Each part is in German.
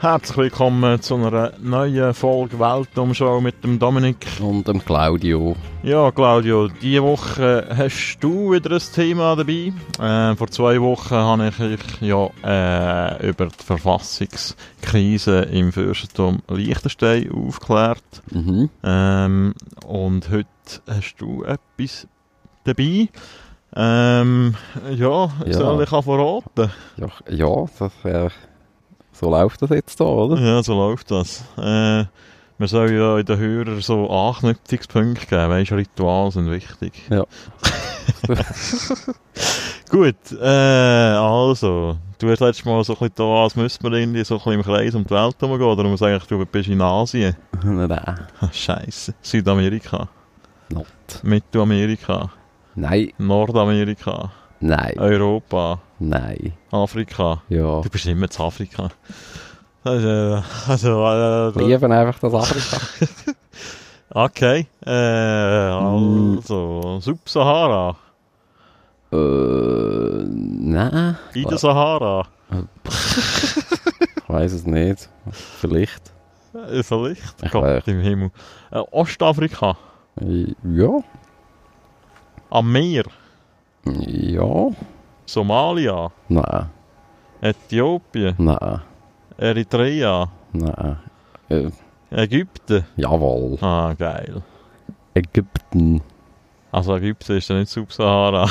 Herzlich willkommen zu einer neuen Folge Weltumschau mit dem Dominik. Und dem Claudio. Ja, Claudio, diese Woche hast du wieder ein Thema dabei. Äh, vor zwei Wochen habe ich euch ja äh, über die Verfassungskrise im Fürstentum Liechtenstein aufgeklärt. Mhm. Ähm, und heute hast du etwas dabei. Ähm, ja, Ja. soll ich auch verraten? Ja, ja das, äh, so läuft das jetzt da, oder? Ja, so läuft das. Äh, wir sollen ja in den Hörern so Anknüpfungspunkte geben, weißt, Rituale sind wichtig. Ja. Gut, äh, also, du hast letztes Mal so ein bisschen da, als müsste man irgendwie so ein bisschen im Kreis um die Welt herumgehen, oder muss eigentlich, du bist in Asien. Nein. Scheiße. Südamerika, Not. Mittelamerika, Nein. Nordamerika, Nein. Europa, Nein. Afrika. Ja. Du bist immer zu Afrika. Also, also, äh, Lieben einfach das Afrika. Okay, äh, Mm. also, Subsahara, äh, nein. in der Sahara, Ich weiß es nicht. Vielleicht. äh, vielleicht, Ich Gott im Himmel, äh, Ostafrika, Ja. am Meer, Ja. Somalia, Nein. Äthiopien, Nein. Eritrea, Nein. Äh, Ägypten, jawohl. ah, geil. Ägypten. Also Ägypten ist ja nicht Subsahara,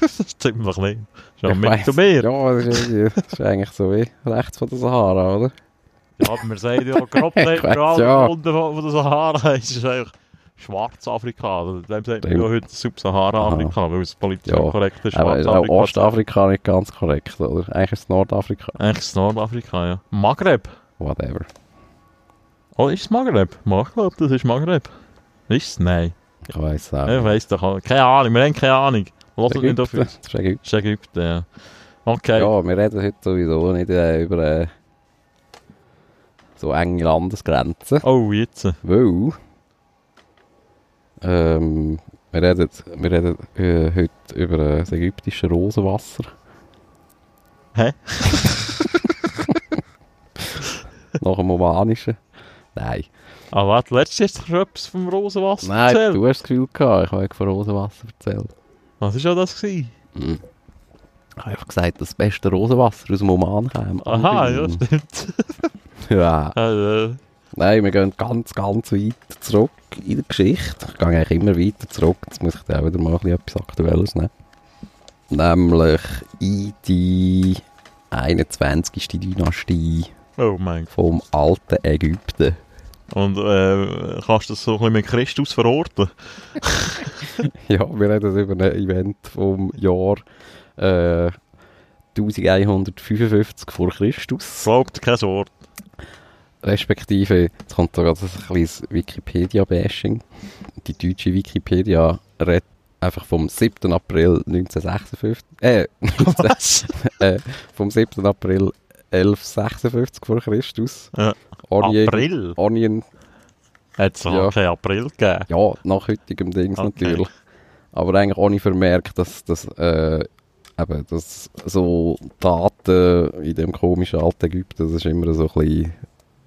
das ist ja Ich weiss. Mittelmeer. Ja, das ist, das ist eigentlich so wie rechts von der Sahara, oder? Ja, aber wir sagen ja, grob ja. unten von der Sahara ist eigentlich Schwarzafrika. Oder dem sagt man ja heute Subsahara-Afrika, weil es politisch Ja, korrekt ist. Aber ist auch. Ostafrika nicht ganz korrekt, oder? Eigentlich ist es Nordafrika. Eigentlich ist es Nordafrika, ja. Maghreb. Whatever. Oh, ist es Maghreb? Ich glaube, das ist Maghreb. Ist es? Nein. Ich weiß auch. Ich weiss doch auch. Keine Ahnung, wir haben keine Ahnung. Lass es nicht uns. Das ist Ägypten. Das ist Ägypten, ja. Okay. Ja, wir reden heute sowieso nicht äh, über äh, so enge Landesgrenzen. Oh, jetzt. Weil ähm, wir reden, wir reden äh, heute über das ägyptische Rosenwasser. Hä? Nach dem omanischen. Nein. Ah, warte, letztes hast du etwas vom Rosenwasser Nein, erzählt. du hast das Gefühl gehabt, ich habe von Rosenwasser erzählt. Was war das? Gewesen? Mhm. Ich habe einfach gesagt, das beste Rosenwasser aus dem Oman kam. Aha, ja, stimmt. ja. Äh, Nein, wir gehen ganz, ganz weit zurück in der Geschichte. Ich gehe eigentlich immer weiter zurück. Jetzt muss ich da auch wieder mal ein bisschen etwas Aktuelles nehmen. Nämlich in die 21. Dynastie oh mein vom alten Ägypten. Und äh, kannst du das so ein bisschen mit Christus verorten? Ja, wir reden über ein Event vom Jahr äh, 1155 vor Christus. Glaubt kein Wort. Respektive, jetzt kommt da gerade ein kleines Wikipedia-Bashing. Die deutsche Wikipedia redet einfach vom 7. April 1956, äh, äh, vom 7. April 1156 vor Christus. Ja. Irgend- April? Ein, Hat es Ja. ja. kein April gegeben? ja, nach heutigem Dings Okay. natürlich. Aber eigentlich ohne Vermerk, dass, dass, äh, eben, dass so Daten in dem komischen alten Ägypten, das ist immer so ein bisschen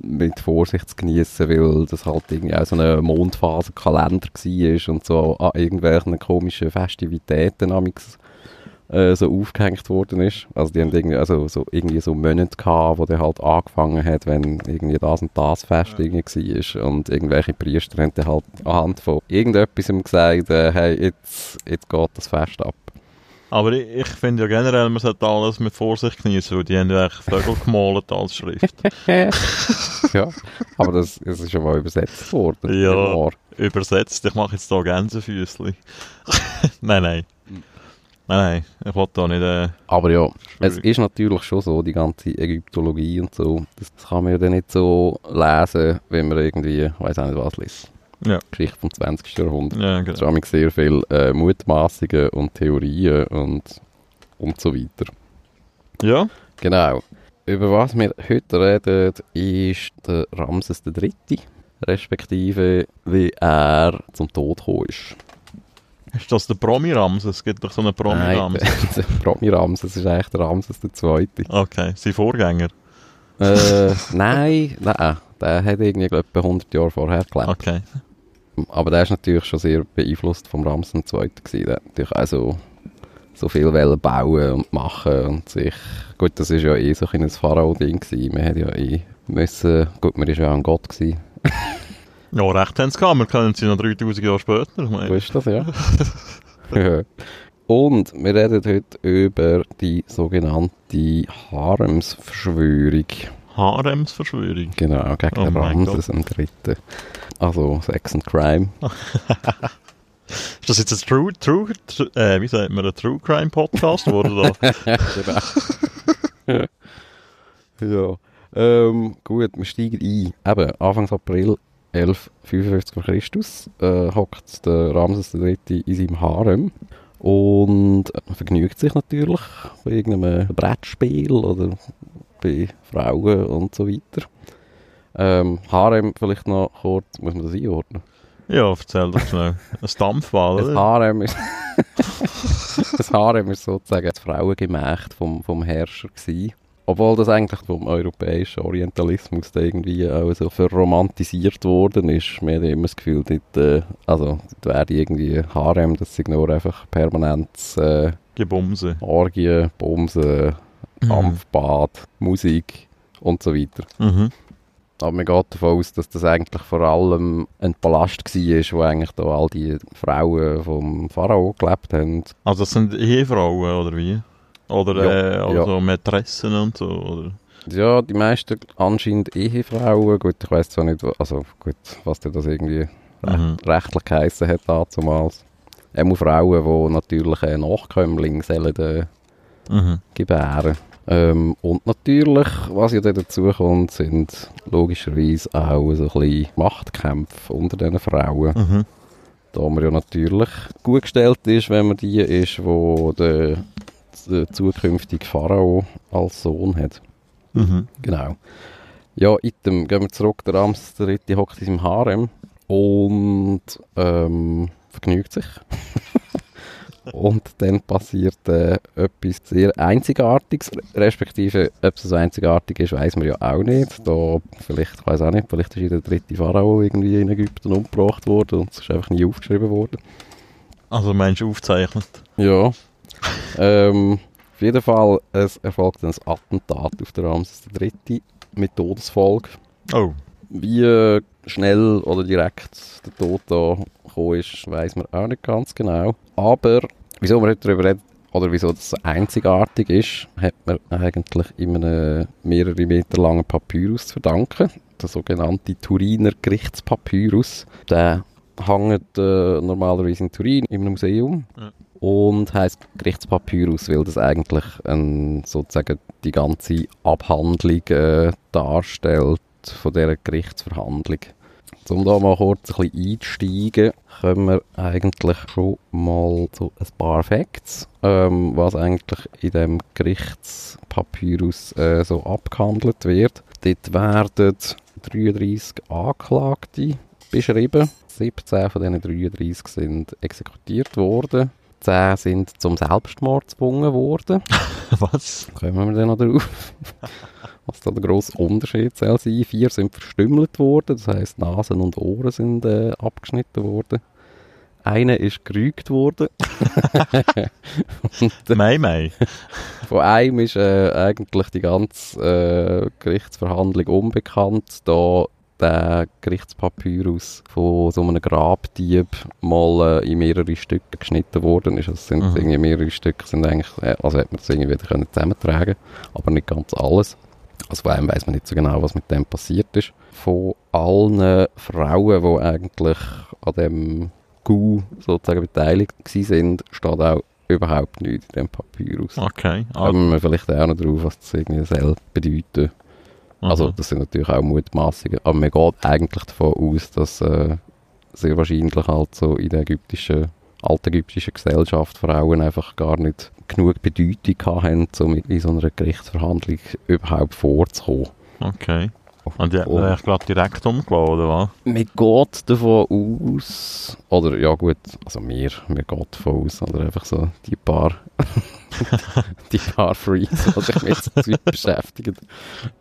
mit Vorsicht zu genießen, weil das halt irgendwie auch so ein Mondphasenkalender war und so an irgendwelchen komischen Festivitäten amix äh, so aufgehängt worden ist. Also die haben irgendwie, also so, irgendwie so Monate gehabt, wo der halt angefangen hat, wenn irgendwie das und das Fest irgendwie war und irgendwelche Priester haben dann halt anhand von irgendetwas gesagt, äh, hey, jetzt, jetzt geht das Fest ab. Aber ich, ich finde ja generell, man sollte alles mit Vorsicht genießen, weil die haben ja eigentlich Vögel gemalt als Schrift. ja, aber das, das ist schon mal übersetzt worden. Ja. Übersetzt, ich mache jetzt hier Gänsefüßli. nein, nein. Nein, nein, ich wollte da nicht... Äh, Aber ja, es ist natürlich schon so, die ganze Ägyptologie und so, das, kann man ja dann nicht so lesen, wenn man irgendwie, weiß auch nicht was liest. Ja. Geschichte vom 20. Jahrhundert. ja, Es genau. nämlich sehr viel äh, Mutmaßungen und Theorien und, und so weiter. Ja, Genau. Über was wir heute reden, ist der Ramses III., respektive wie er zum Tod gekommen ist. ist das der Promi-Ramses? Es gibt doch so einen Promi-Ramses. der, Promi-Ramses ist eigentlich der Ramses II. Okay, sein Vorgänger. Äh, nein, nein, der hat irgendwie etwa 100 Jahre vorher gelebt. Okay. Aber der ist natürlich schon sehr beeinflusst vom Ramsen II. gewesen. Der hat natürlich auch so, so viel wollen bauen und machen und sich... Gut, das ist ja eh so ein Pharao-Ding gewesen. Man hat ja eh müssen... Gut, man ist ja auch ein Gott gewesen. Ja, recht haben sie gehabt. Wir kennen sie noch 3000 Jahre später. Ich meine, ist das, ja. Ja. Und wir reden heute über die sogenannte Haremsverschwörung. Haremsverschwörung. Genau, gegen Oh den Ramses im Dritten. Also Sex and Crime. Ist das jetzt ein True, True, True äh, wie sagt man, ein True Crime Podcast geworden da? genau. ja. Ähm, gut, wir steigen ein. Eben, Anfang April 1155 vor Christus äh, hockt der Ramses III. in seinem Harem und vergnügt sich natürlich bei irgendeinem Brettspiel oder bei Frauen und so weiter. Ähm, Harem vielleicht noch kurz, muss man das einordnen? ja, erzähl doch schnell. Ein Das oder? Harem ist, das Harem ist sozusagen das Frauengemächt vom, vom Herrscher gewesen. Obwohl das eigentlich vom europäischen Orientalismus da irgendwie auch so verromantisiert worden ist. Man hat immer das Gefühl, dort, äh, also, dort wäre irgendwie Harem, das sind nur einfach permanent äh, Gebumse. Orgien, Dampfbad, Musik und so weiter. Mhm. Aber man geht davon aus, dass das eigentlich vor allem ein Palast war, wo eigentlich da all die Frauen vom Pharao gelebt haben. Also das sind Ehefrauen, oder wie? Oder Ja, äh, also Mätressen und so, oder? Ja, die meisten anscheinend Ehefrauen. Gut, ich weiß zwar nicht, also gut, was das irgendwie Mhm. rechtlich geheissen hat damals. Einmal Frauen, die natürlich einen Nachkömmling sollen äh, Mhm. gebären. Ähm, und natürlich, was ja dazu kommt, sind logischerweise auch so ein bisschen Machtkämpfe unter diesen Frauen. Mhm. Da man ja natürlich gut gestellt ist, wenn man die ist, wo der, der zukünftige Pharao als Sohn hat. Mhm. Genau. Ja, item, gehen wir zurück. Der Ramses III. hockt in seinem Harem und ähm, vergnügt sich. und dann passiert äh, etwas sehr Einzigartiges, respektive, ob es so einzigartig ist, weiß man ja auch nicht. Da, vielleicht, ich weiß auch nicht, vielleicht ist der dritte Pharao irgendwie in Ägypten umgebracht worden und es ist einfach nie aufgeschrieben worden. Also meinst du aufgezeichnet? Ja. ähm, auf jeden Fall, es erfolgt ein Attentat auf den Ramses III. mit Todesfolge. Oh. Wie äh, schnell oder direkt der Tod da gekommen ist, weiß man auch nicht ganz genau. Aber wieso wir heute darüber reden, oder wieso das so einzigartig ist, hat man eigentlich in einem mehrere Meter langen Papyrus zu verdanken. Der sogenannte Turiner Gerichtspapyrus. Der hängt äh, normalerweise in Turin im Museum. Ja. Und heißt Gerichtspapyrus, weil das eigentlich ein, sozusagen die ganze Abhandlung äh, darstellt von dieser Gerichtsverhandlung. Um da mal kurz ein bisschen einzusteigen, kommen wir eigentlich schon mal zu ein paar Facts, ähm, was eigentlich in dem Gerichtspapyrus äh, so abgehandelt wird. Dort werden 33 Anklagte beschrieben. 17 von diesen 33 sind exekutiert worden. 10 sind zum Selbstmord gezwungen worden. Was? Kommen wir dann noch drauf? Was da der grosse Unterschied soll sein. Vier sind verstümmelt worden, das heisst Nasen und Ohren sind äh, abgeschnitten worden. Einer ist gerügt worden. Mei, mei. Von einem ist äh, eigentlich die ganze äh, Gerichtsverhandlung unbekannt, da der Gerichtspapyrus von so einem Grabdieb mal äh, in mehrere Stücke geschnitten worden ist. Also es sind Mhm. irgendwie mehrere Stücke, sind eigentlich, äh, also hätte man das irgendwie wieder können zusammentragen aber nicht ganz alles. Also vor allem weiss man nicht so genau, was mit dem passiert ist. Von allen Frauen, die eigentlich an dem Coup sozusagen beteiligt sind, steht auch überhaupt nichts in dem Papyrus. Okay. Kommen wir vielleicht auch noch drauf, was das irgendwie soll bedeuten. Also Mhm. das sind natürlich auch Mutmaßungen, aber man geht eigentlich davon aus, dass äh, sehr wahrscheinlich halt so in der ägyptischen, altägyptischen Gesellschaft Frauen einfach gar nicht genug Bedeutung haben, um in so einer Gerichtsverhandlung überhaupt vorzukommen. Okay. Und die hat man eigentlich gerade direkt umgebaut, oder was? Man geht davon aus, oder ja gut, also wir, wir gehen davon aus, oder einfach so die paar die paar Freaks, die sich mit so Zeug beschäftigen,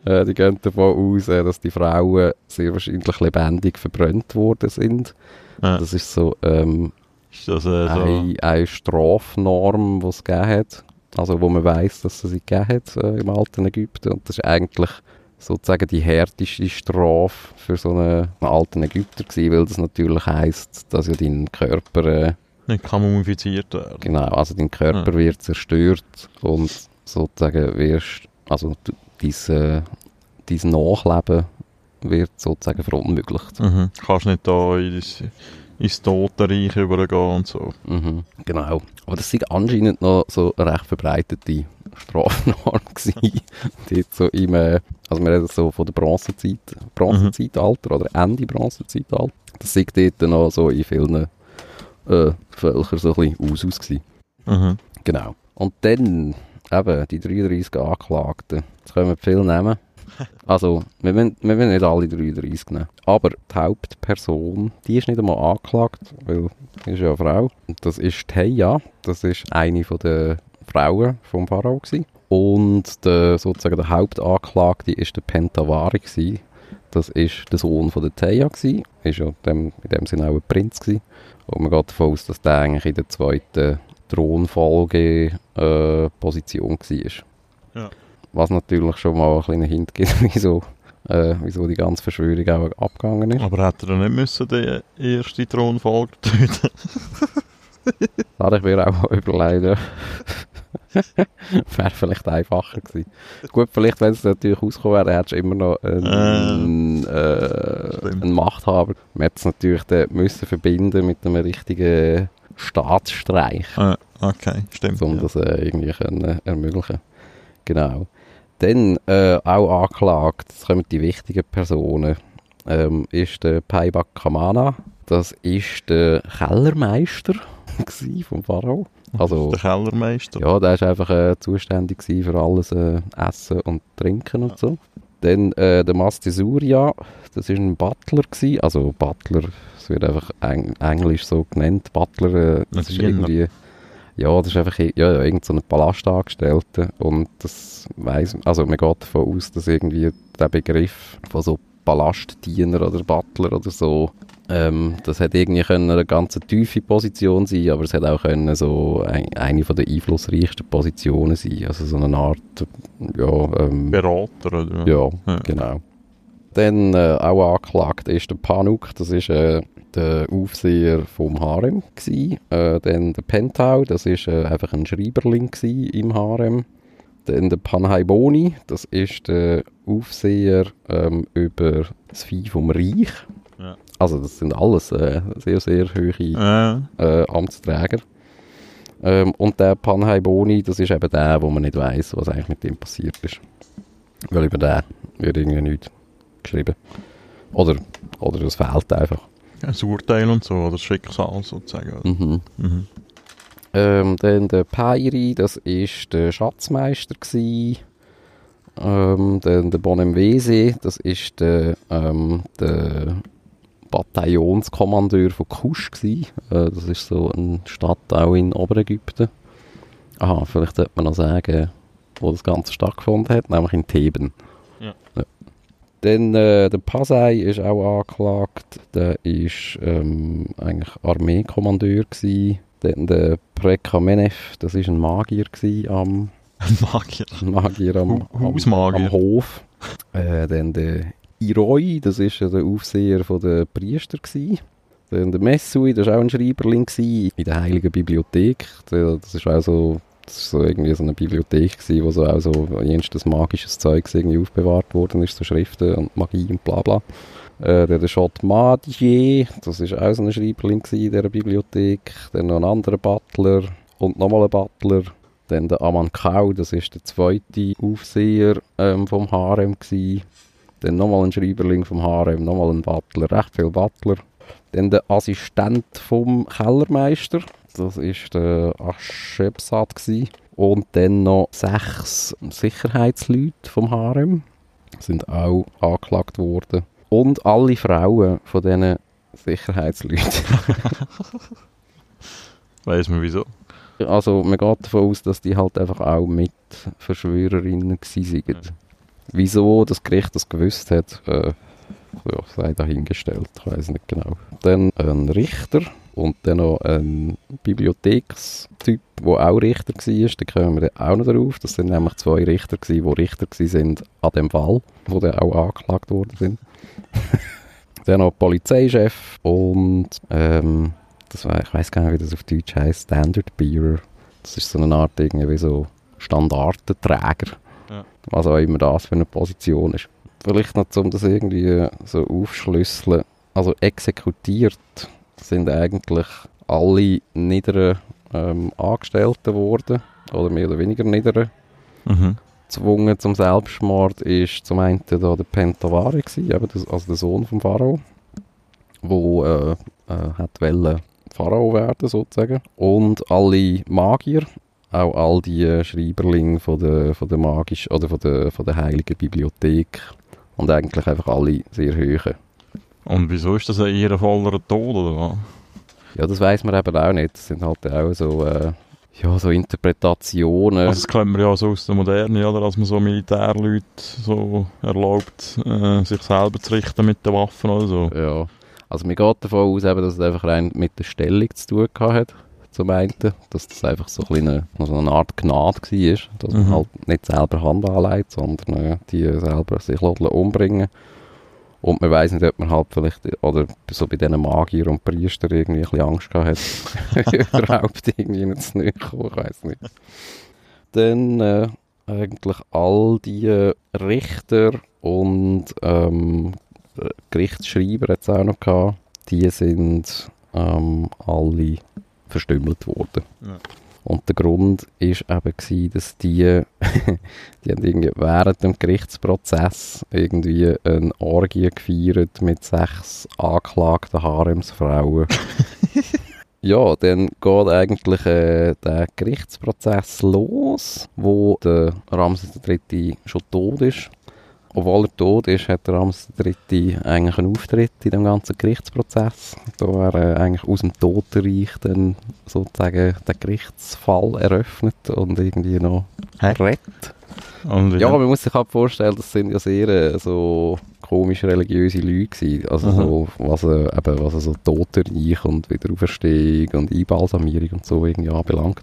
äh, die gehen davon aus, äh, dass die Frauen sehr wahrscheinlich lebendig verbrannt worden sind. Ja. Das ist so, ähm, Ist das äh, so? eine, eine Strafnorm, die es gegeben hat. Also wo man weiß, dass es sie gegeben hat äh, im alten Ägypten. Und das ist eigentlich sozusagen die härteste Strafe für so einen, einen alten Ägypter gewesen, weil das natürlich heisst, dass ja dein Körper, äh, Nicht kann mumifiziert werden. genau, also dein Körper wird zerstört und sozusagen wirst, also dein, äh, dein Nachleben wird sozusagen verunmöglicht. Mhm. Kannst nicht da in ins Totenreich übergehen und so. Mhm, genau. Aber das ist anscheinend noch so eine recht verbreitete Strafnorm gewesen. Dort so im, äh, also wir reden so von der Bronzezeit, Bronzezeitalter oder Ende Bronzezeitalter. Das ist dort noch so in vielen äh, Völkern so ein bisschen Usus gewesen. Mhm. Genau. Und dann eben die 33 Anklagten. Jetzt können wir viele nehmen. Also, wir müssen, wir müssen nicht alle 33 nehmen. Aber die Hauptperson, die ist nicht einmal angeklagt, weil sie ist ja eine Frau. Und das ist Teja. Das ist eine der Frauen vom Pharao gewesen. Und der, sozusagen der Hauptanklagte ist der Pentavari gewesen. Das ist der Sohn von der Teja gewesen. Ist ja dem, in dem Sinne auch ein Prinz gewesen. Und man geht davon aus, dass der eigentlich in der zweiten Thronfolge äh, Position war. Ja. Was natürlich schon mal ein kleiner Hint gibt, wieso, äh, wieso die ganze Verschwörung auch abgegangen ist. Aber hätte er nicht müssen die erste Thronfolge töten? Hatte ich mir auch überlegen. wäre vielleicht einfacher gewesen. Gut, vielleicht, wenn es natürlich rausgekommen wäre, hättest du immer noch einen, äh, Stimmt. einen Machthaber. Man hätte es natürlich dann müssen verbinden mit einem richtigen Staatsstreich. Ah, okay, stimmt. um ja. das äh, irgendwie können ermöglichen. Genau. Dann äh, auch angeklagt, das kommen die wichtigen Personen, ähm, ist der Paibak Kamana. Das ist der Kellermeister vom Pharao. Also, Der Kellermeister. ja, der ist einfach äh, zuständig für alles äh, Essen und Trinken und so. Dann äh, der Masti Surya, das ist ein Butler gsi, also Butler, es wird einfach eng englisch so genannt, Butler, äh, das ist irgendwie, ja, das ist einfach ja, ja, irgend so ein Palastangestellter und das weiss, also man geht davon aus, dass irgendwie der Begriff von so Palastdiener oder Butler oder so, ähm, das hat irgendwie können eine ganz tiefe Position sein, aber es hat auch können so ein, eine von der einflussreichsten Positionen sein, also so eine Art, ja, ähm, Berater, oder? ja, Ja. genau. Dann äh, auch angeklagt ist der Panuk, das ist äh, der Aufseher vom Harem. Äh, dann der Pentau, das ist äh, einfach ein Schreiberling im Harem. Dann der Panhaiboni, das ist der Aufseher ähm, über das Vieh vom Reich. Ja. Also das sind alles äh, sehr, sehr hohe äh, Amtsträger. Ähm, und der Panhaiboni, das ist eben der, wo man nicht weiß, was eigentlich mit ihm passiert ist. Weil über den wird irgendwie nichts geschrieben. Oder, oder es fehlt einfach. ein Urteil und so, oder das Schicksal sozusagen. Mhm. Mhm. Ähm, dann der Pairi, das ist der Schatzmeister. Ähm, dann der Bonemwese, das ist der, ähm, der Bataillonskommandeur von Kusch. Äh, das ist so eine Stadt auch in Oberägypten. Aha, vielleicht sollte man noch sagen, wo das Ganze stattgefunden hat, nämlich in Theben. Ja. Dann äh, der Pasei ist auch angeklagt. Der ist ähm, eigentlich Armeekommandeur. Dann der Prekamenev, das ist ein Magier am Ein Magier. ein Magier am, am, am Hof. Äh, dann der Iroi, das ist ja der Aufseher von der Priester gsi. Dann der Messui, das war auch ein Schreiberling in der Heiligen Bibliothek. Das ist auch so, das ist so irgendwie so eine Bibliothek gsi, wo so auch so jenstes magisches Zeug irgendwie aufbewahrt worden ist, so Schriften und Magie und bla bla. Äh, der, Schott Madier, das ist auch so ein Schreiberling in dieser Bibliothek. Dann noch ein anderer Butler und nochmal ein Butler. Dann der Aman Kau, das ist der zweite Aufseher ähm, vom Harem gsi. Dann nochmal ein Schreiberling vom Harem, nochmal ein Butler, recht viel Butler. Dann der Assistent vom Kellermeister, das ist der Aschebsat. Und dann noch sechs Sicherheitsleute vom Harem sind auch angeklagt worden. Und alle Frauen von diesen Sicherheitsleuten. Weiss man wieso? Also man geht davon aus, dass die halt einfach auch mit Verschwörerinnen gewesen sind. Wieso das Gericht das gewusst hat, äh, ja, sei dahingestellt, ich weiß nicht genau. Dann ein Richter und dann noch ein Bibliothekstyp, der auch Richter war, da kommen wir auch noch darauf. Das sind nämlich zwei Richter gewesen, die Richter waren an dem Fall, wo dann auch angeklagt worden sind. dann noch Polizeichef und ähm, das war, ich weiß gar nicht, wie das auf Deutsch heißt, Standard Bearer. Das ist so eine Art irgendwie so Standardenträger. Ja. Was auch immer das für eine Position ist. Vielleicht noch, um das irgendwie so aufschlüsseln. Also exekutiert sind eigentlich alle niederen ähm, Angestellten worden. Oder mehr oder weniger niederen. Mhm. Gezwungen zum Selbstmord ist zum einen da der Pentavari also der Sohn vom Pharao, wo äh, äh, hat wollen Pharao werden sozusagen. Und alle Magier, auch all die äh, Schreiberlinge von der, von der magisch oder von der, von der heiligen Bibliothek und eigentlich einfach alle sehr hohe. Und wieso ist das ein ehrenvoller Tod, oder was? Ja, das weiß man eben auch nicht. Das sind halt auch so, äh, ja, so Interpretationen. Also das kennen wir ja so aus der Moderne, oder? Dass man so Militärleute so erlaubt, äh, sich selber zu richten mit den Waffen oder so. Ja, also mir geht davon aus, eben, dass es einfach rein mit der Stellung zu tun hat. Zum einen, dass das einfach so ein eine, so eine Art Gnade war, dass man Mhm. halt nicht selber Hand anlegt, sondern äh, die selber sich lassen umbringen Und man weiß nicht, ob man halt vielleicht, oder so bei diesen Magier und Priester irgendwie ein bisschen Angst gehabt hat, überhaupt irgendwie zu kommen, ich weiß nicht. Dann äh, eigentlich all die Richter und ähm, Gerichtsschreiber hat es auch noch gehabt, die sind ähm, alle verstümmelt worden. Ja. Und der Grund ist eben gewesen, dass die, die haben irgendwie während dem Gerichtsprozess irgendwie eine Orgie gefeiert mit sechs angeklagten Haremsfrauen. ja, dann geht eigentlich äh, der Gerichtsprozess los, wo der Ramses III. schon tot ist. Obwohl er tot ist, hat der Ramses III. eigentlich einen Auftritt in dem ganzen Gerichtsprozess. Da er äh, eigentlich aus dem Totenreich dann sozusagen den Gerichtsfall eröffnet und irgendwie noch Hä? rettet. Und Ja, man muss sich halt vorstellen, das sind ja sehr äh, so komisch religiöse Leute gewesen. Also Mhm. so, was, äh, eben, was so Totenreich und Wiederauferstehung und Einbalsamierung und so irgendwie anbelangt.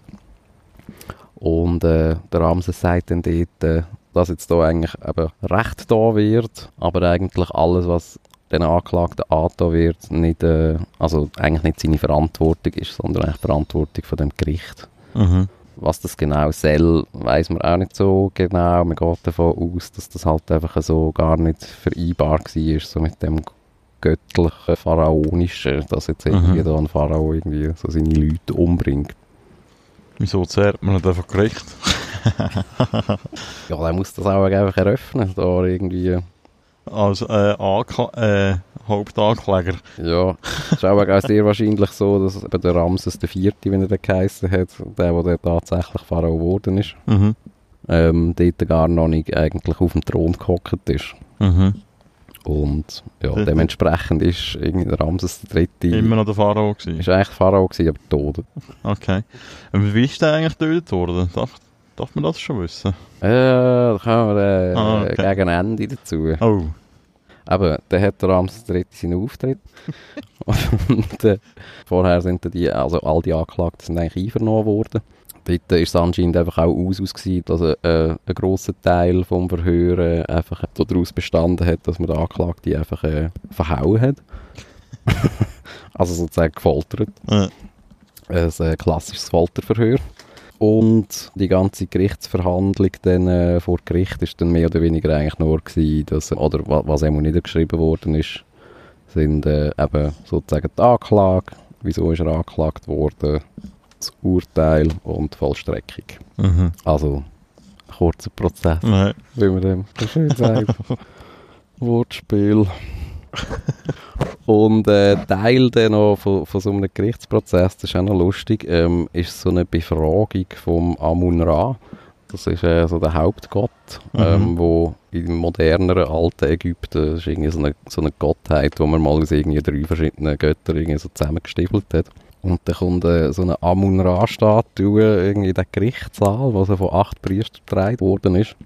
Und äh, der Ramses sagt dann dort, äh, dass jetzt da eigentlich eben Recht da wird, aber eigentlich alles, was den Anklagten angetan wird, nicht, äh, also eigentlich nicht seine Verantwortung ist, sondern eigentlich die Verantwortung von dem Gericht. Mhm. Was das genau soll, weiß man auch nicht so genau. Man geht davon aus, dass das halt einfach so gar nicht vereinbar war, so mit dem göttlichen, pharaonischen, dass jetzt irgendwie Mhm. da ein Pharao irgendwie so seine Leute umbringt. Wieso zehrt man nicht einfach Gericht? Ja, dann muss das auch einfach eröffnen, da irgendwie. Als äh, äh, Hauptankläger. Ja, es ist auch, sehr wahrscheinlich so, dass eben der Ramses Vierte, wie er den geheissen hat, der, der tatsächlich Pharao geworden ist, Mhm. ähm, dort gar noch nicht eigentlich auf dem Thron gehockt ist. Mhm. Und ja, dementsprechend ist irgendwie Ramses Dritte Immer noch der Pharao gewesen. ist eigentlich Pharao gewesen, aber tot. Okay. Und wie ist der eigentlich getötet worden? Darf, darf man das schon wissen? Äh, da kommen wir äh, Ah, okay. gegen Ende dazu. Oh. Aber dann hat der der Dritte seinen Auftritt. Und äh, vorher sind die, also all die Anklagten sind eigentlich einvernommen worden. Dort ist es anscheinend einfach auch aus, gewesen, dass äh, ein grosser Teil vom Verhör äh, einfach daraus bestanden hat, dass man den Anklagten einfach äh, verhauen hat. also sozusagen gefoltert. Äh, ein äh, klassisches Folterverhör. Und die ganze Gerichtsverhandlung dann äh, vor Gericht ist dann mehr oder weniger eigentlich nur gewesen, dass, oder wa- was eben niedergeschrieben worden ist, sind äh, eben sozusagen die Anklage, wieso ist er angeklagt worden, das Urteil und die Vollstreckung. mhm. Also, ein kurzer Prozess, Nein. wie man dem so schön sagt. Wortspiel. Und äh, Teil dann noch von, von so einem Gerichtsprozess, das ist auch noch lustig, ähm, ist so eine Befragung vom Amun-Ra. Das ist äh, so der Hauptgott, Mhm. ähm, wo im moderneren alten Ägypten ist irgendwie so eine, so eine Gottheit, wo man mal aus irgendwie drei verschiedenen Göttern irgendwie so zusammengestiefelt hat. Und dann kommt äh, so eine Amun-Ra-Statue irgendwie in den Gerichtssaal, wo so von acht Priestern getragen worden ist.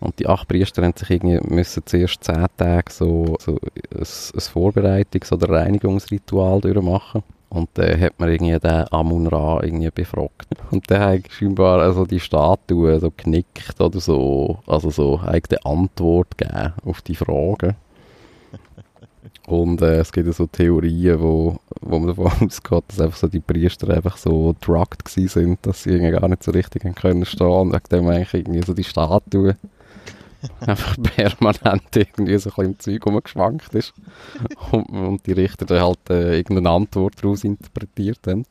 Und die acht Priester haben sich irgendwie müssen zuerst zehn Tage so, so ein, ein Vorbereitungs- oder Reinigungsritual durchmachen. Und dann hat man irgendwie den Amun-Ra irgendwie befragt. Und dann hat scheinbar also die Statue so genickt oder so, also so eine Antwort gegeben auf die Fragen. Und äh, es gibt ja so Theorien, wo, wo man davon ausgeht, dass einfach so die Priester einfach so drugged sind, dass sie irgendwie gar nicht so richtig haben können stehen und wegen dem eigentlich irgendwie so die Statue einfach permanent irgendwie so ein bisschen im Zeug rumgeschwankt ist und, und die Richter dann halt äh, irgendeine Antwort daraus interpretiert haben.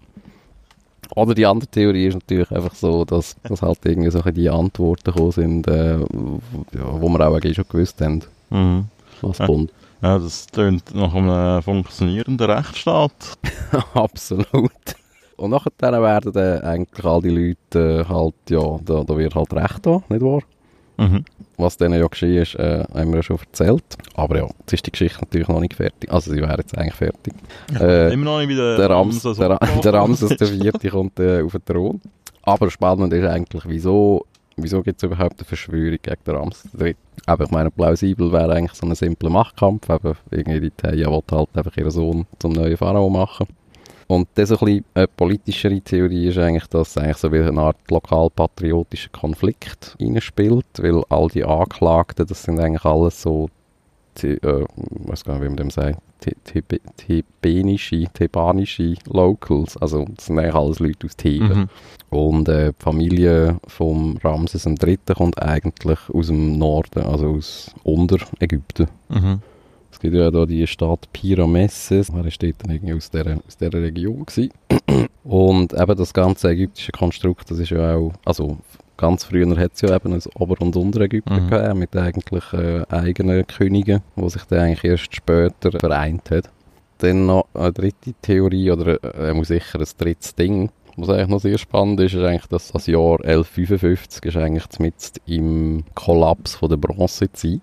Oder die andere Theorie ist natürlich einfach so, dass, dass halt irgendwie so die Antworten gekommen sind, äh, wo, wir auch eigentlich schon gewusst haben, Mhm. was kommt. Ja, das klingt nach einem funktionierenden Rechtsstaat. Absolut. Und nachher werden dann eigentlich all die Leute äh, halt, ja, da, da wird halt recht da, nicht wahr? Mhm. Was denen ja geschehen ist, äh, haben wir ja schon erzählt. Aber ja, jetzt ist die Geschichte natürlich noch nicht fertig. Also sie wäre jetzt eigentlich fertig. Äh, Immer noch nicht wieder der, Rams, Ramses der, der Ramses der Vierte kommt äh, auf den Thron. Aber spannend ist eigentlich, wieso, wieso gibt es überhaupt eine Verschwörung gegen den Ramses Dritte? Aber ich meine, plausibel wäre eigentlich so ein simpler Machtkampf. Eben, irgendwie die Theia halt einfach ihren Sohn zum neuen Pharao machen. Und das so ein bisschen eine politischere Theorie ist eigentlich, dass es eigentlich so wie eine Art lokal-patriotischer Konflikt reinspielt, weil all die Anklagten, das sind eigentlich alles so, The- äh, ich weiß gar nicht, wie man dem sagt, thebanische, thebanische Locals, also das sind eigentlich alles Leute aus Theben. Mhm. Und äh, die Familie vom Ramses III. kommt eigentlich aus dem Norden, also aus Unterägypten. Mhm. Es gibt ja da die Stadt Pyramesses, er ist dort irgendwie aus dieser, aus dieser Region gewesen. Und eben das ganze ägyptische Konstrukt, das ist ja auch, also ganz früher hat es ja eben ein Ober- und Unterägypten Mhm. gegeben, mit eigentlich äh, eigenen Königen, wo sich dann eigentlich erst später vereint hat. Dann noch eine dritte Theorie, oder äh, muss sicher ein drittes Ding, was eigentlich noch sehr spannend ist, ist eigentlich, dass das Jahr 1155 ist eigentlich mitten im Kollaps von der Bronzezeit,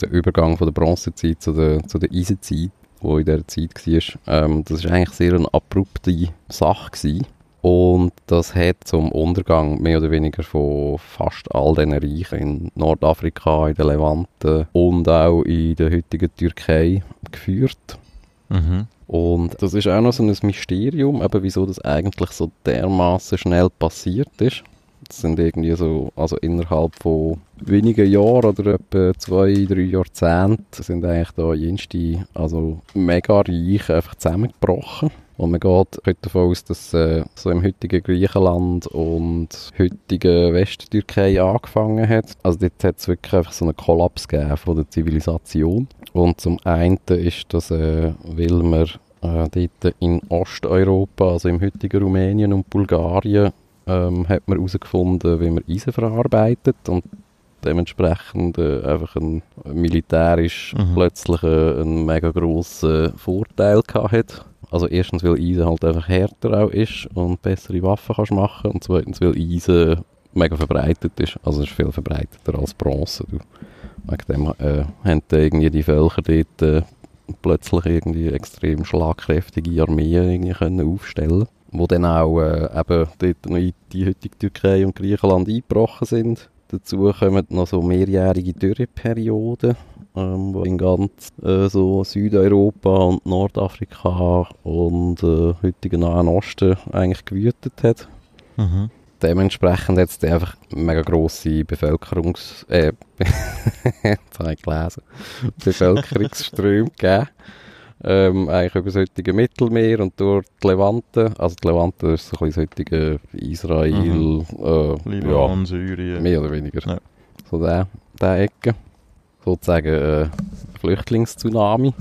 der Übergang von der Bronzezeit zu der, zu der Eisenzeit, wo in dieser Zeit war. Ähm, das ist eigentlich sehr eine abrupte Sache gewesen. Und das hat zum Untergang mehr oder weniger von fast all diesen Reichen in Nordafrika, in der Levante und auch in der heutigen Türkei geführt. Mhm. Und das ist auch noch so ein Mysterium, eben wieso das eigentlich so dermaßen schnell passiert ist. Das sind irgendwie so, also innerhalb von wenigen Jahren oder etwa zwei, drei Jahrzehnten sind eigentlich da jenste, also mega reich einfach zusammengebrochen. Und man geht heute davon aus, dass äh, so im heutigen Griechenland und heutigen Westtürkei angefangen hat. Also dort hat es wirklich einfach so einen Kollaps gegeben von der Zivilisation. Und zum einen ist das, äh, weil man äh, dort in Osteuropa, also im heutigen Rumänien und Bulgarien, ähm, hat man herausgefunden, wie man Eisen verarbeitet und dementsprechend äh, einfach ein militärisch Mhm. plötzlich äh, einen mega grossen Vorteil gehabt hat. Also erstens, weil Eisen halt einfach härter auch ist und bessere Waffen kannst machen und zweitens, weil Eisen mega verbreitet ist. Also es ist viel verbreiteter als Bronze. Du. Wegen dem äh, haben dann irgendwie die Völker dort äh, plötzlich irgendwie extrem schlagkräftige Armeen irgendwie können aufstellen wo dann auch äh, eben dort noch in die heutige Türkei und Griechenland eingebrochen sind. Dazu kommen noch so mehrjährige Dürreperioden, ähm, wo in ganz äh, so Südeuropa und Nordafrika und äh, heutigen Nahen Osten eigentlich gewütet hat. Mhm. Dementsprechend hat es einfach mega grosse Bevölkerungs... Äh, jetzt habe ich gelesen. Bevölkerungsströme gegeben. Ähm, eigentlich über das heutige Mittelmeer und durch die Levante. Also die Levante ist so ein bisschen das heutige Israel, Mhm. äh, ja, Libanon, Syrien. mehr oder weniger. Ja. So der, der Ecke. Sozusagen äh, Flüchtlingstsunami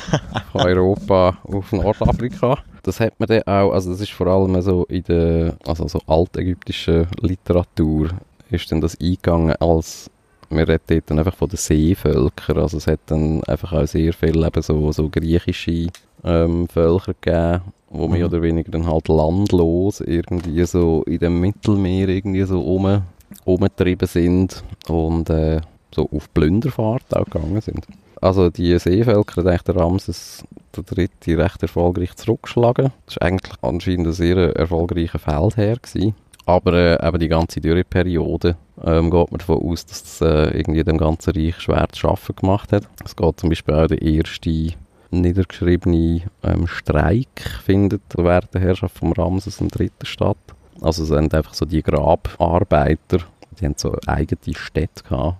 von Europa auf Nordafrika. Das hat man dann auch, also das ist vor allem so in der also so altägyptischen Literatur ist dann das eingegangen als wir reden dort dann einfach von den Seevölkern, also es hat dann einfach auch sehr viele eben so, so griechische ähm, Völker gegeben, wo mehr Mhm. oder weniger dann halt landlos irgendwie so in dem Mittelmeer irgendwie so um, umgetrieben sind und äh, so auf Plünderfahrt auch gegangen sind. Also die Seevölker hat eigentlich der Ramses der Dritte recht erfolgreich zurückgeschlagen. Das war eigentlich anscheinend ein sehr erfolgreicher Feldherr gewesen. Aber äh, eben die ganze Dürreperiode ähm, geht man davon aus, dass das äh, irgendwie dem ganzen Reich schwer zu schaffen gemacht hat. Es geht zum Beispiel auch der erste niedergeschriebene ähm, Streik findet während der Herrschaft von Ramses III. statt. Also es sind einfach so die Grabarbeiter, die haben so eigene Städte gehabt.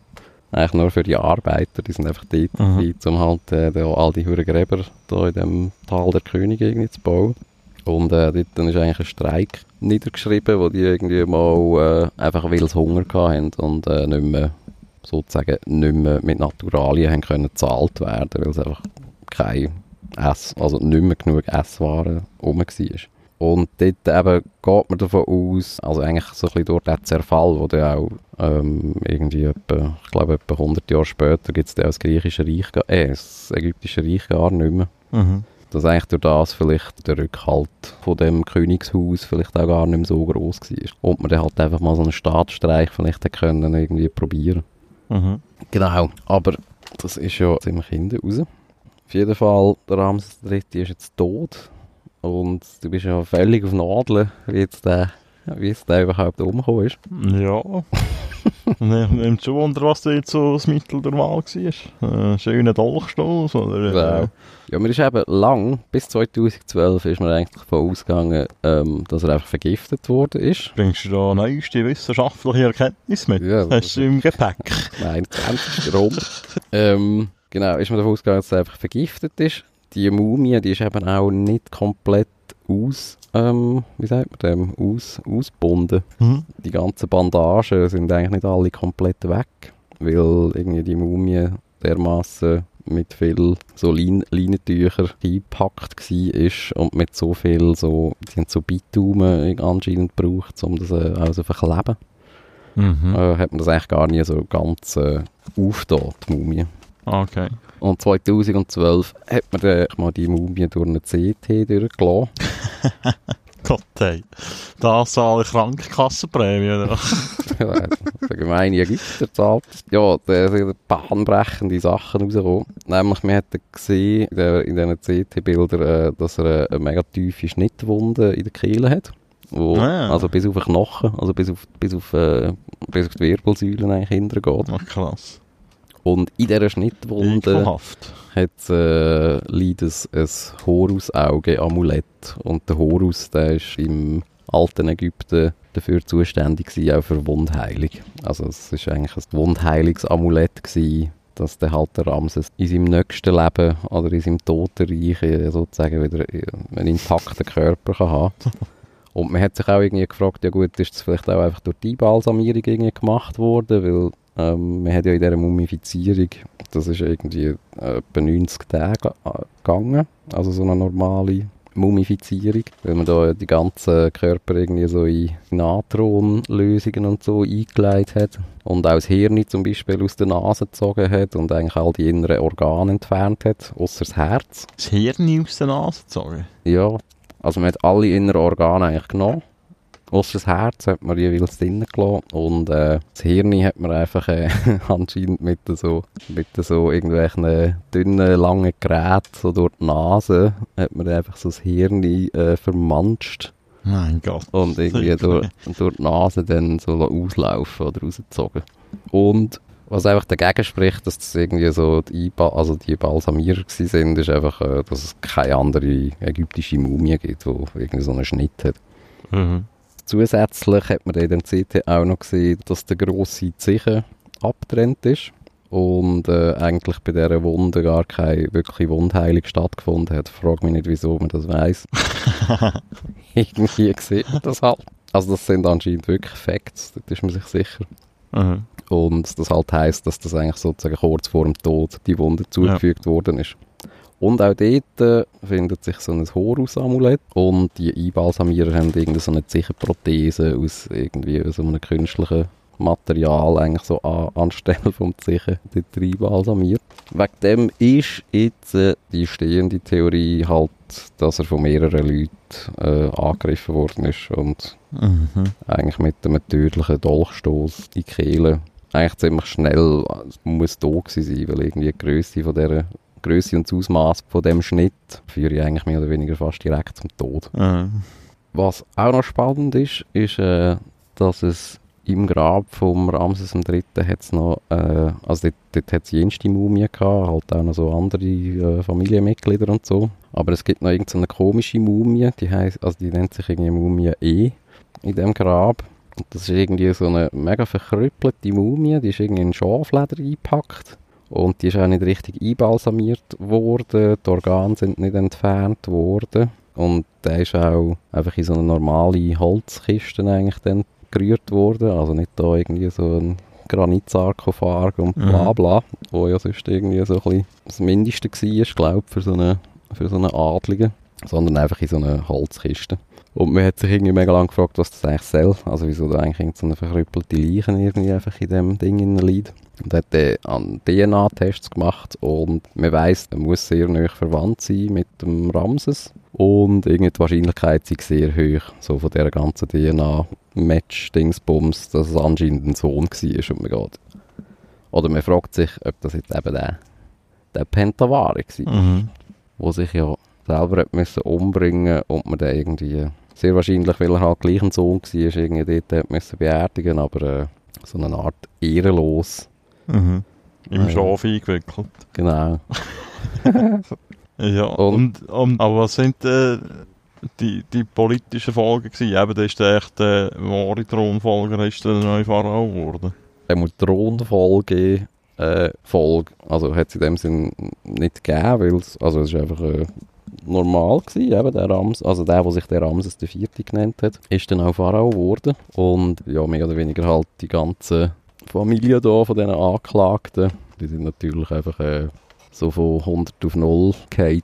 Eigentlich nur für die Arbeiter, die sind einfach dort, Mhm. um halt äh, da all die Huren Gräber da in dem Tal der Könige irgendwie zu bauen. Und äh, dort dann ist eigentlich ein Streik niedergeschrieben, wo die irgendwie mal äh, einfach weil sie Hunger hatten und äh, nicht mehr, sozusagen nicht mehr mit Naturalien haben können gezahlt werden, weil es einfach kein Ess, also nicht mehr genug Esswaren rum war. Und dort eben geht man davon aus, also eigentlich so ein bisschen durch den Zerfall, wo dann auch ähm, irgendwie etwa, ich glaube etwa 100 Jahre später gibt es dann auch das griechische Reich, äh, das ägyptische Reich gar nicht mehr. Mhm. Dass eigentlich durch das vielleicht der Rückhalt von dem Königshaus vielleicht auch gar nicht mehr so groß war. Und man dann halt einfach mal so einen Staatsstreich vielleicht hätte können irgendwie probieren. Mhm. Genau, aber das ist ja ziemlich hinten raus. Auf jeden Fall, der Ramses III. ist jetzt tot. Und du bist ja völlig auf Nadeln, wie jetzt der, wie jetzt der überhaupt umgekommen ist. Ja. Ne- Nimmt schon Wunder, was da jetzt so das Mittel der Wahl war. Äh, schöner Dolchstoß oder... Genau. Ja, man ist eben lang, bis 2012 ist man eigentlich davon ausgegangen, ähm, dass er einfach vergiftet worden ist. Bringst du da neueste wissenschaftliche Erkenntnis mit? Ja, das Hast du im Gepäck? Nein, 20. rum. ähm, genau, ist man davon ausgegangen, dass er einfach vergiftet ist. Die Mumie, die ist eben auch nicht komplett aus, ähm, wie sagt man dem, aus, ausgebunden. Mhm. Die ganzen Bandagen sind eigentlich nicht alle komplett weg, weil irgendwie die Mumie dermaßen mit viel so Lein Leinentücher eingepackt war und mit so viel so, die haben so Bitumen anscheinend gebraucht, um das äh, auch so zu verkleben Mhm. äh, hat man das eigentlich gar nie so ganz äh, aufgetan, die Mumie. Okay. Und 2012 hat man dann mal die Mumie durch eine CT durchgelassen. Gott, ey. Das zahle ich? Ja, der gemeine Ägypter zahlt. Ja, da sind bahnbrechende Sachen rausgekommen. Nämlich, man hat dann gesehen in, diesen CT-Bildern, äh, dass er eine, mega tiefe Schnittwunde in der Kehle hat. Wo, Ah. Also bis auf den Knochen, also bis auf, bis auf, äh, bis auf die Wirbelsäule eigentlich hintergeht. Ach, krass. Und in dieser Schnittwunde Ekelhaft. hat äh, liegt ein, Horusauge-Amulett. Und der Horus, der ist im alten Ägypten dafür zuständig gewesen, auch für Wundheilung. Also es ist eigentlich ein Wundheilungsamulett gewesen, dass der halt der Ramses in seinem nächsten Leben oder in seinem Totenreich äh, sozusagen wieder äh, einen intakten Körper kann haben Und man hat sich auch irgendwie gefragt, ja gut, ist das vielleicht auch einfach durch die Einbalsamierung irgendwie gemacht worden, weil ähm, man hat ja in dieser Mumifizierung, das ist irgendwie etwa 90 Tage äh, gegangen, also so eine normale Mumifizierung, weil man da die ganzen Körper irgendwie so in Natronlösungen und so eingelegt hat und auch das Hirn zum Beispiel aus der Nase gezogen hat und eigentlich all die inneren Organe entfernt hat, außer das Herz. Das Hirn aus der Nase gezogen. Ja, also man hat alle inneren Organe eigentlich genommen. Ausser das Herz hat man jeweils drinnen gelassen. Und äh, das Hirn hat man einfach äh, anscheinend mit so, mit so irgendwelchen dünnen, langen Geräten so durch die Nase hat man einfach so das Hirn äh, vermanscht Mein Gott. und irgendwie durch, durch die Nase dann so auslaufen oder rausgezogen. Und was einfach dagegen spricht, dass das irgendwie so die, Einba also die Balsamierer sind, ist einfach, äh, dass es keine andere ägyptische Mumie gibt, die irgendwie so einen Schnitt hat. Mhm. Zusätzlich hat man in dem CT auch noch gesehen, dass der grosse Zeichen abgetrennt ist und äh, eigentlich bei dieser Wunde gar keine wirkliche Wundheilung stattgefunden hat. Frag mich nicht, wieso man das weiß. Irgendwie sieht man das halt. Also das sind anscheinend wirklich Facts, da ist man sich sicher. Mhm. Und das halt heisst, dass das eigentlich sozusagen kurz vor dem Tod die Wunde zugefügt worden ist. Und auch dort äh, findet sich so ein Horus-Amulett und die Einbalsamierer haben irgendeine so eine Zichenprothese aus irgendwie so einem künstlichen Material eigentlich so an, anstelle vom Zichen dort einbalsamiert. Wegen dem ist jetzt äh, die stehende Theorie halt, dass er von mehreren Leuten äh, angegriffen worden ist und Mhm. eigentlich mit einem tödlichen Dolchstoß in die Kehle eigentlich ziemlich schnell es muss da gewesen sein, weil irgendwie die Größe von der Größe und das Ausmaß von dem Schnitt führe ich eigentlich mehr oder weniger fast direkt zum Tod. Äh, Was auch noch spannend ist, ist, äh, dass es im Grab vom Ramses III. hat's noch, äh, also dort, dort hat es jenste Mumie gehabt, halt auch noch so andere äh, Familienmitglieder und so. Aber es gibt noch irgendeine komische Mumie, die heißt, also die nennt sich irgendwie Mumie E in dem Grab. Und das ist irgendwie so eine mega verkrüppelte Mumie, die ist irgendwie in Schafleder eingepackt. Und die ist auch nicht richtig einbalsamiert worden, die Organe sind nicht entfernt worden. Und der ist auch einfach in so eine normale Holzkiste eigentlich dann gerührt worden. Also nicht da irgendwie so ein Granitsarkophag und bla Mhm. bla, wo ja sonst irgendwie so ein bisschen das Mindeste war, glaube ich, für so eine, für so eine Adlige. Sondern einfach in so eine Holzkiste. Und man hat sich irgendwie mega lange gefragt, was das eigentlich soll. Also wieso da eigentlich so eine verkrüppelte Leiche irgendwie einfach in dem Ding liegt. Und hat dann an DNA-Tests gemacht und man weiss, er muss sehr nah verwandt sein mit dem Ramses. Und irgendwie die Wahrscheinlichkeit sei sehr hoch, so von dieser ganzen DNA-Match-Dingsbums, dass es anscheinend ein Sohn war und man geht. Oder man fragt sich, ob das jetzt eben der, der Pentavare war mhm. wo sich ja selber müssen umbringen und man dann irgendwie, sehr wahrscheinlich, weil er halt gleich ein Sohn war, irgendwie dort hat müssen beerdigen, aber äh, so eine Art ehrenlos. Mhm. Im Ja. Schaf eingewickelt. Genau. Ja, Und- und, und, aber was sind äh, die, die politischen Folgen gewesen? Eben, da ist der echte wahre Thronfolger ist der neue Pharao geworden. Er muss Thronfolge äh, Folge, also hat es in dem Sinn nicht gegeben, weil es, also es ist einfach äh, normal gewesen, eben der Rams, also der, der sich der Ramses Vierte genannt hat, ist dann auch Pharao geworden und ja, mehr oder weniger halt die ganze Familie da von diesen Anklagten, die sind natürlich einfach äh, so von 100 auf 0 gefallen.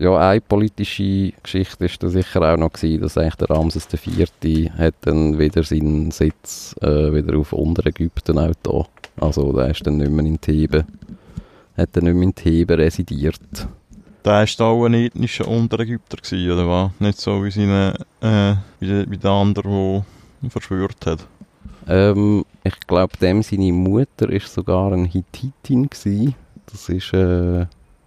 Ja, eine politische Geschichte ist da sicher auch noch gewesen, dass eigentlich der Ramses IV. hat dann wieder seinen Sitz äh, wieder auf Unterägypten auch da. Also der ist dann nicht mehr in Theben. Hat dann nicht mehr in Theben residiert. Der war auch ein ethnischer Unterägypter gewesen, oder was? Nicht so wie seine, äh, wie, wie der andere, der verschwört hat. Ähm, ich glaube, dem seine Mutter ist sogar eine Hittitin gsi. Das ist, äh,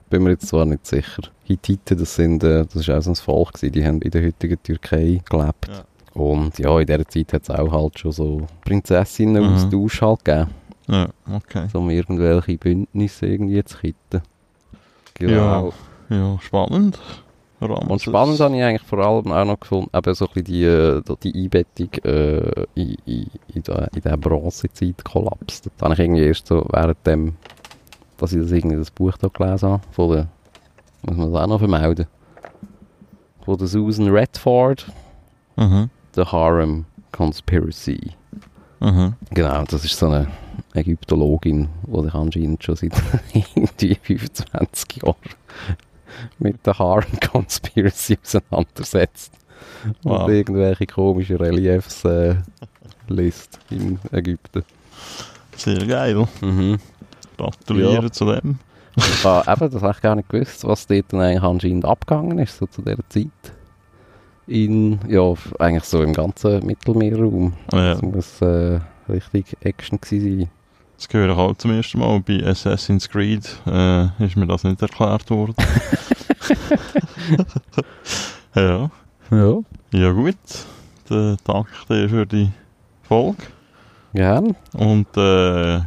bin mir jetzt zwar nicht sicher. Hittiten, das sind, äh, das ist auch so ein Volk gsi, die haben in der heutigen Türkei gelebt. Ja. Und ja, in dieser Zeit hat es auch halt schon so Prinzessinnen Mhm. Austausch halt gegeben, Ja, okay. so um irgendwelche Bündnisse irgendwie zu kitten. Genau. Ja, spannend. Und Ramses. spannend habe ich eigentlich vor allem auch noch gefunden, eben so ein bisschen die, äh, die Einbettung äh, in, in, in, der Bronzezeit-Kollaps. Das habe ich irgendwie erst so während dem, dass ich das irgendwie das Buch da gelesen habe, von der, muss man das auch noch vermelden, von der Susan Redford, Mhm. The Harem Conspiracy. Mhm. Genau, das ist so eine Ägyptologin, die sich anscheinend schon seit irgendwie 25 Jahren mit der Harem Conspiracy auseinandersetzt. Wow. Und irgendwelche komischen Reliefs äh, liest in Ägypten. Sehr geil. Mhm. Gratuliere Ja. zu dem. Ich habe eben, das habe ich gar nicht gewusst, was dort dann eigentlich anscheinend abgegangen ist, so zu dieser Zeit. In, ja, eigentlich so im ganzen Mittelmeerraum. Ja, Das muss äh, richtig Action gewesen sein. Das höre ich auch zum ersten Mal. Bei Assassin's Creed äh, ist mir das nicht erklärt worden. ja. Ja. ja, gut. Dann danke für die Folge. Gern. Und äh, Ja,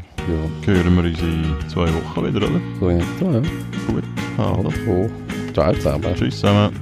hören wir uns in zwei Wochen wieder, oder? so ja. Gut. Also, Also, ciao zusammen. tschüss zusammen.